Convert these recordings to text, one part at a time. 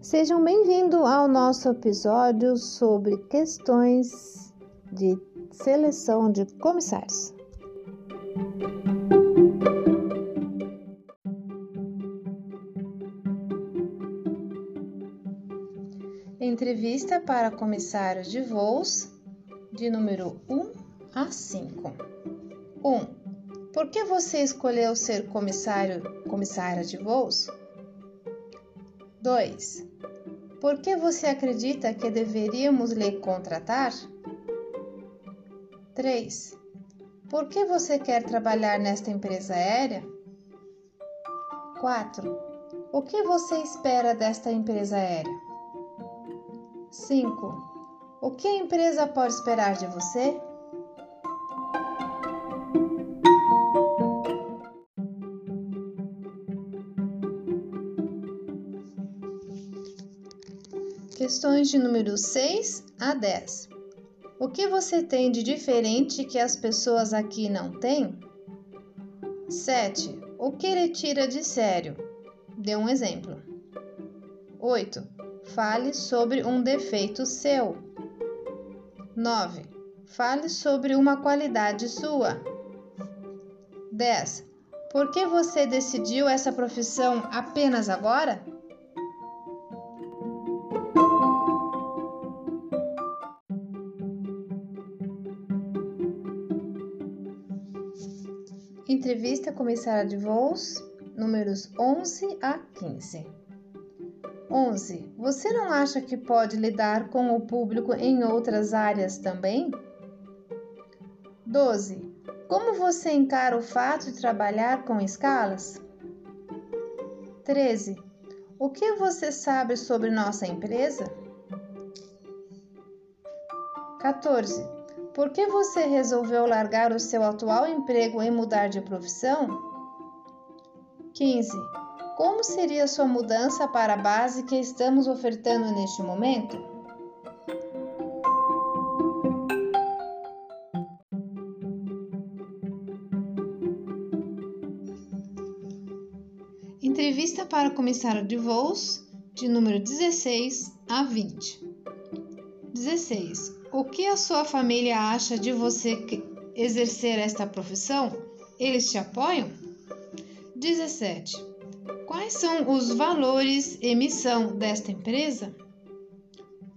Sejam bem-vindos ao nosso episódio sobre questões de seleção de comissários. Entrevista para comissário de voos de número 1 a 5. 1. Por que você escolheu ser comissário, comissária de voos? 2. Por que você acredita que deveríamos lhe contratar? 3. Por que você quer trabalhar nesta empresa aérea? 4. O que você espera desta empresa aérea? 5. O que a empresa pode esperar de você? Questões de número 6 a 10. O que você tem de diferente que as pessoas aqui não têm? 7. O que ele tira de sério? Dê um exemplo. 8. Fale sobre um defeito seu. 9. Fale sobre uma qualidade sua. 10. Por que você decidiu essa profissão apenas agora? Entrevista comissária de voos, números 11 a 15. 11. Você não acha que pode lidar com o público em outras áreas também? 12. Como você encara o fato de trabalhar com escalas? 13. O que você sabe sobre nossa empresa? 14. Por que você resolveu largar o seu atual emprego e mudar de profissão? 15. Como seria sua mudança para a base que estamos ofertando neste momento? Entrevista para comissário de voos de número 16 a 20. 16. O que a sua família acha de você exercer esta profissão? Eles te apoiam? 17. Quais são os valores e missão desta empresa?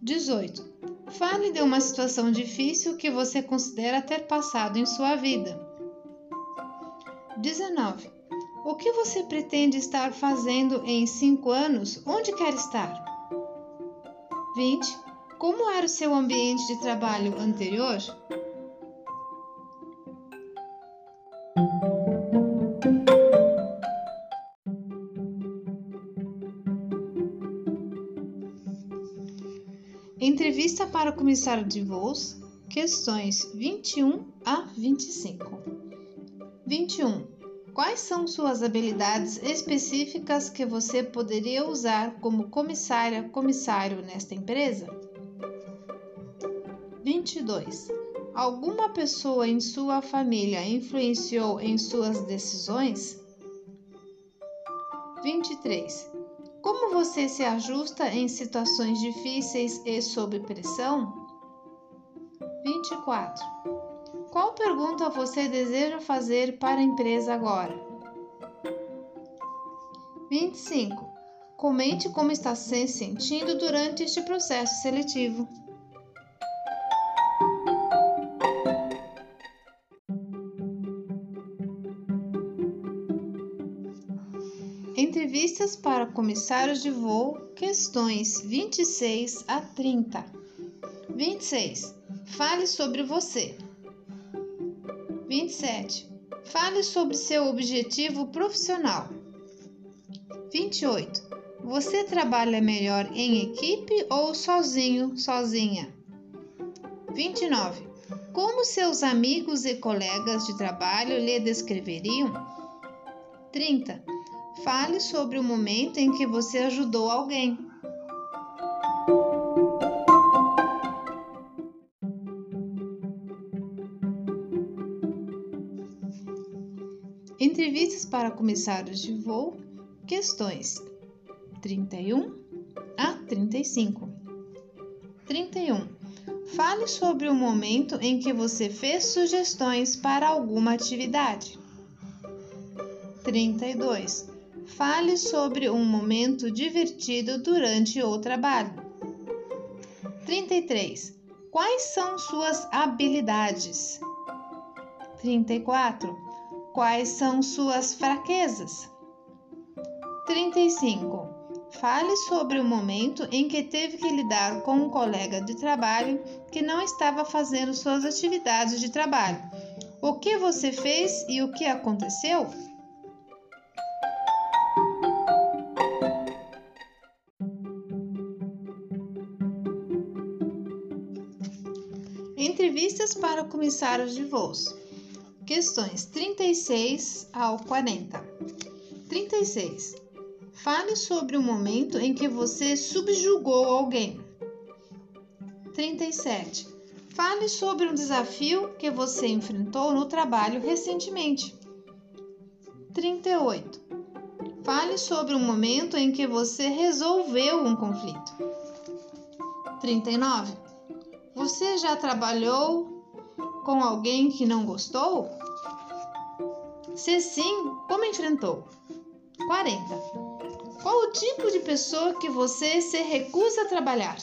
18. Fale de uma situação difícil que você considera ter passado em sua vida. 19. O que você pretende estar fazendo em 5 anos? Onde quer estar? 20. Como era o seu ambiente de trabalho anterior? Entrevista para o comissário de voos, questões 21 a 25. 21. Quais são suas habilidades específicas que você poderia usar como comissária, comissário nesta empresa? 22. Alguma pessoa em sua família influenciou em suas decisões? 23. Como você se ajusta em situações difíceis e sob pressão? 24. Qual pergunta você deseja fazer para a empresa agora? 25. Comente como está se sentindo durante este processo seletivo. Para comissários de voo, questões 26 a 30. 26. Fale sobre você. 27. Fale sobre seu objetivo profissional. 28. Você trabalha melhor em equipe ou sozinho, sozinha? 29. Como seus amigos e colegas de trabalho lhe descreveriam? 30 Fale sobre o momento em que você ajudou alguém. Entrevistas para comissários de voo, questões 31 a 35. 31. Fale sobre o momento em que você fez sugestões para alguma atividade. 32. Fale sobre um momento divertido durante o trabalho. 33. Quais são suas habilidades? 34. Quais são suas fraquezas? 35. Fale sobre o momento em que teve que lidar com um colega de trabalho que não estava fazendo suas atividades de trabalho. O que você fez e o que aconteceu? Entrevistas para comissários de voos. Questões 36 ao 40. 36. Fale sobre o momento em que você subjugou alguém. 37. Fale sobre um desafio que você enfrentou no trabalho recentemente. 38. Fale sobre um momento em que você resolveu um conflito. 39. Você já trabalhou com alguém que não gostou? Se sim, como enfrentou? 40. Qual o tipo de pessoa que você se recusa a trabalhar?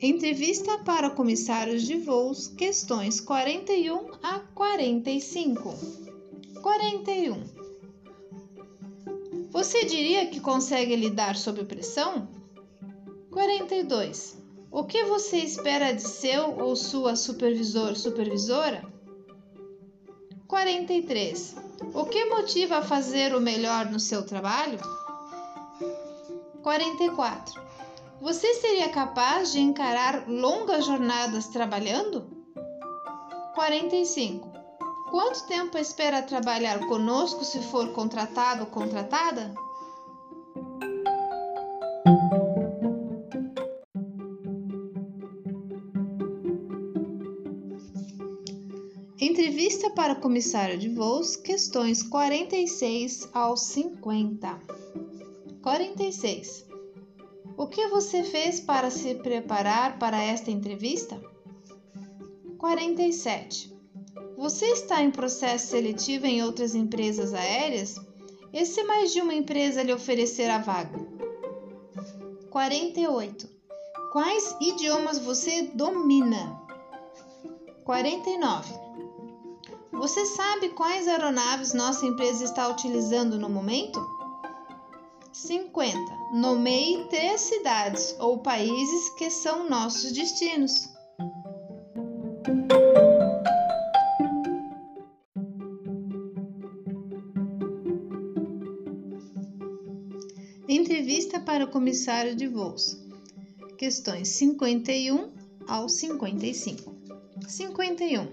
Entrevista para comissários de voos, questões 41 a 45. 41. Você diria que consegue lidar sob pressão? 42. O que você espera de seu ou sua supervisor supervisora? 43. O que motiva a fazer o melhor no seu trabalho? 44. Você seria capaz de encarar longas jornadas trabalhando? 45. Quanto tempo espera trabalhar conosco se for contratado ou contratada? Entrevista para comissário de voos, questões 46 ao 50. 46. O que você fez para se preparar para esta entrevista? 47. Você está em processo seletivo em outras empresas aéreas? E se mais de uma empresa lhe oferecer a vaga? 48. Quais idiomas você domina? 49. Você sabe quais aeronaves nossa empresa está utilizando no momento? 50. Nomeie três cidades ou países que são nossos destinos. Entrevista para o comissário de voos. Questões 51 ao 55. 51.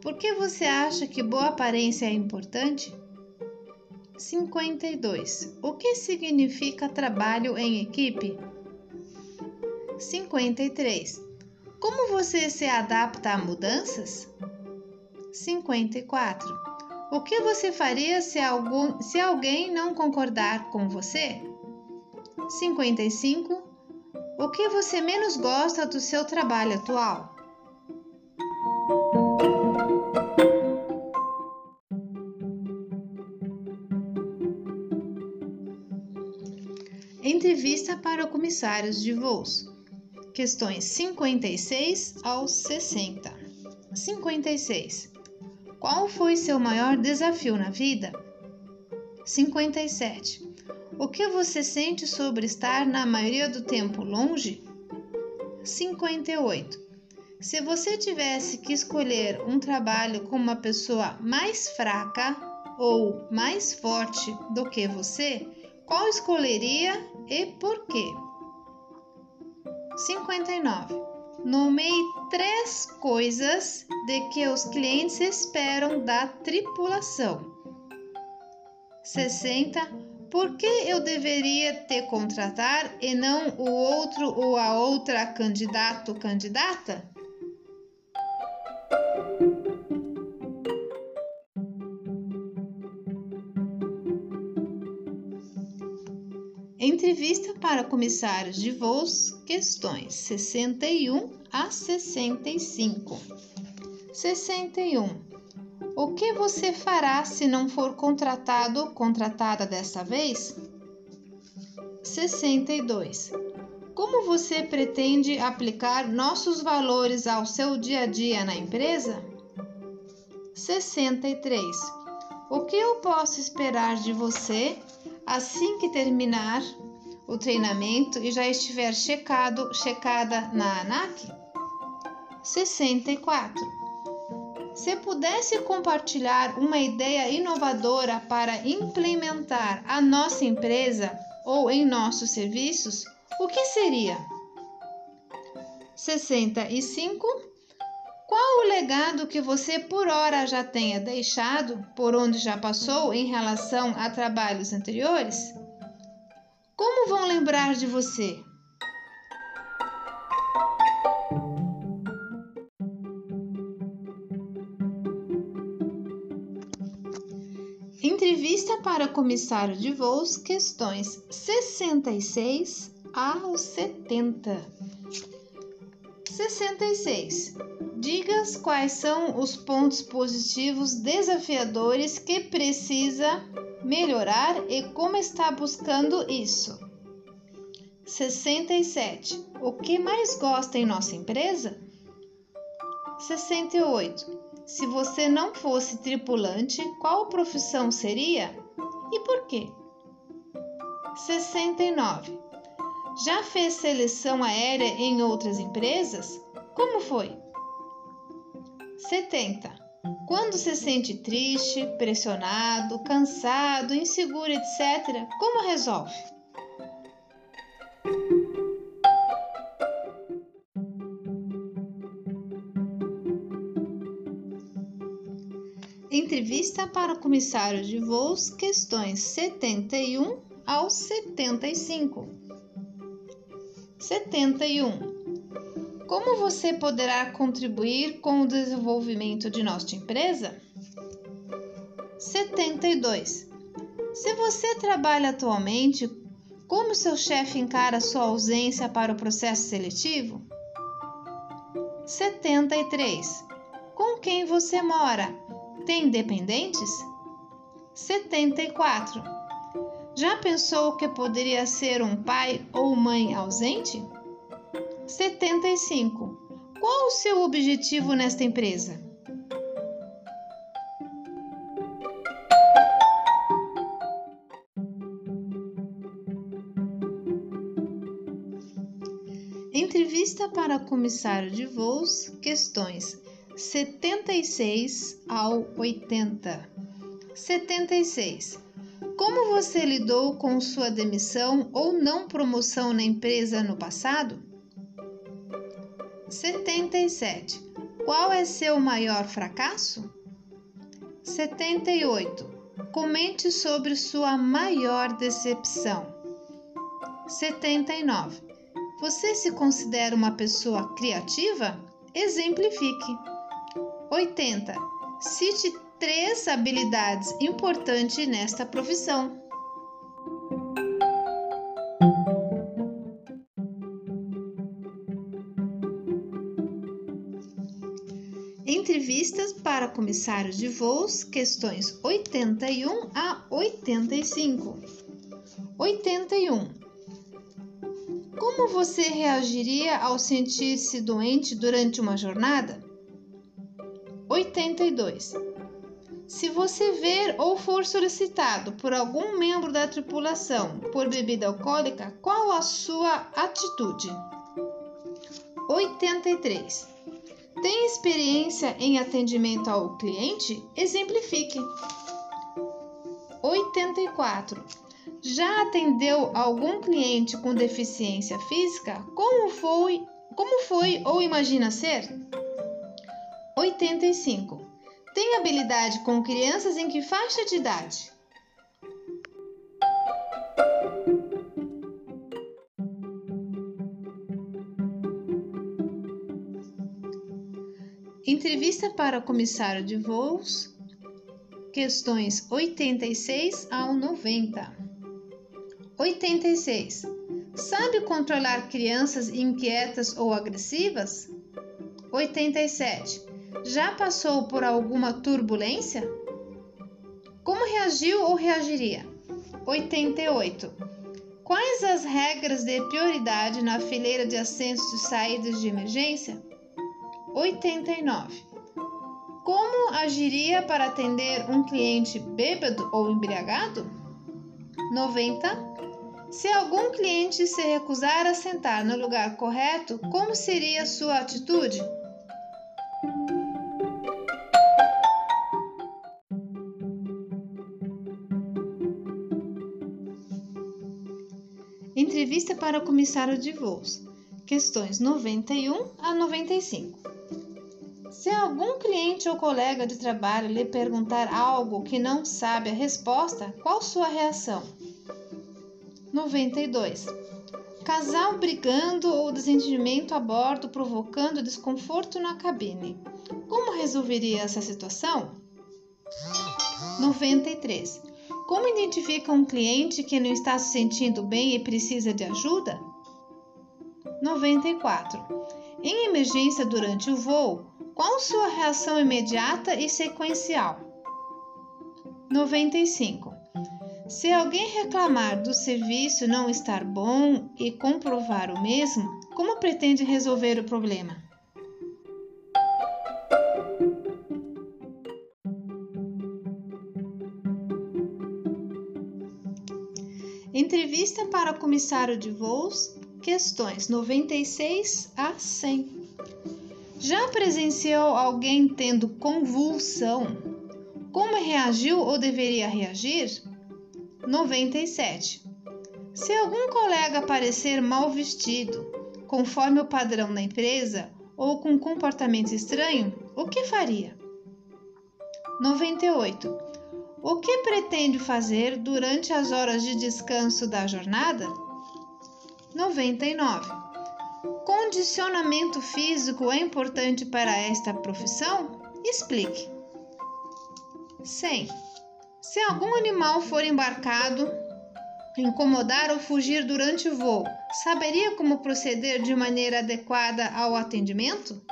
Por que você acha que boa aparência é importante? 52. O que significa trabalho em equipe? 53. Como você se adapta a mudanças? 54. O que você faria se, algum, se alguém não concordar com você? 55. O que você menos gosta do seu trabalho atual? Entrevista para comissários de voos. Questões 56 ao 60. 56. Qual foi seu maior desafio na vida? 57. O que você sente sobre estar na maioria do tempo longe? 58. Se você tivesse que escolher um trabalho com uma pessoa mais fraca ou mais forte do que você, qual escolheria e por quê? 59. Nomeie três coisas de que os clientes esperam da tripulação. 60 por que eu deveria te contratar e não o outro ou a outra candidato candidata? Entrevista para comissários de voos, questões 61 a 65. 61. O que você fará se não for contratado, contratada desta vez? 62. Como você pretende aplicar nossos valores ao seu dia a dia na empresa? 63. O que eu posso esperar de você assim que terminar o treinamento e já estiver checado, checada na ANAC? 64. Se pudesse compartilhar uma ideia inovadora para implementar a nossa empresa ou em nossos serviços, o que seria? 65. Qual o legado que você por hora já tenha deixado, por onde já passou em relação a trabalhos anteriores? Como vão lembrar de você? Para comissário de voos, questões 66 ao 70. 66. Diga quais são os pontos positivos desafiadores que precisa melhorar e como está buscando isso. 67. O que mais gosta em nossa empresa? 68. Se você não fosse tripulante, qual profissão seria e por quê? 69. Já fez seleção aérea em outras empresas? Como foi? 70. Quando se sente triste, pressionado, cansado, inseguro, etc., como resolve? Entrevista para comissário de voos, questões 71 ao 75. 71. Como você poderá contribuir com o desenvolvimento de nossa empresa? 72. Se você trabalha atualmente, como seu chefe encara sua ausência para o processo seletivo? 73. Com quem você mora? Tem dependentes? 74. Já pensou que poderia ser um pai ou mãe ausente? 75. Qual o seu objetivo nesta empresa? Entrevista para comissário de voos, questões 76 ao 80. 76. Como você lidou com sua demissão ou não promoção na empresa no passado? 77. Qual é seu maior fracasso? 78. Comente sobre sua maior decepção. 79. Você se considera uma pessoa criativa? Exemplifique. 80. Cite três habilidades importantes nesta profissão. Entrevistas para comissários de voos, questões 81 a 85. 81. Como você reagiria ao sentir-se doente durante uma jornada? 82. Se você ver ou for solicitado por algum membro da tripulação por bebida alcoólica, qual a sua atitude? 83. Tem experiência em atendimento ao cliente? Exemplifique. 84. Já atendeu algum cliente com deficiência física? Como foi, como foi ou imagina ser? 85. Tem habilidade com crianças em que faixa de idade? Entrevista para comissário de voos, questões 86 ao 90. 86. Sabe controlar crianças inquietas ou agressivas? 87. Já passou por alguma turbulência? Como reagiu ou reagiria? 88. Quais as regras de prioridade na fileira de assentos e saídas de emergência? 89. Como agiria para atender um cliente bêbado ou embriagado? 90. Se algum cliente se recusar a sentar no lugar correto, como seria sua atitude? Para o comissário de voos. Questões 91 a 95. Se algum cliente ou colega de trabalho lhe perguntar algo que não sabe a resposta, qual sua reação? 92. Casal brigando ou desentendimento a bordo provocando desconforto na cabine. Como resolveria essa situação? 93. Como identifica um cliente que não está se sentindo bem e precisa de ajuda? 94. Em emergência durante o voo, qual sua reação imediata e sequencial? 95. Se alguém reclamar do serviço não estar bom e comprovar o mesmo, como pretende resolver o problema? Entrevista para o comissário de voos, questões 96 a 100. Já presenciou alguém tendo convulsão? Como reagiu ou deveria reagir? 97. Se algum colega parecer mal vestido, conforme o padrão da empresa, ou com comportamento estranho, o que faria? 98. O que pretende fazer durante as horas de descanso da jornada? 99. Condicionamento físico é importante para esta profissão? Explique. 100. Se algum animal for embarcado, incomodar ou fugir durante o voo, saberia como proceder de maneira adequada ao atendimento?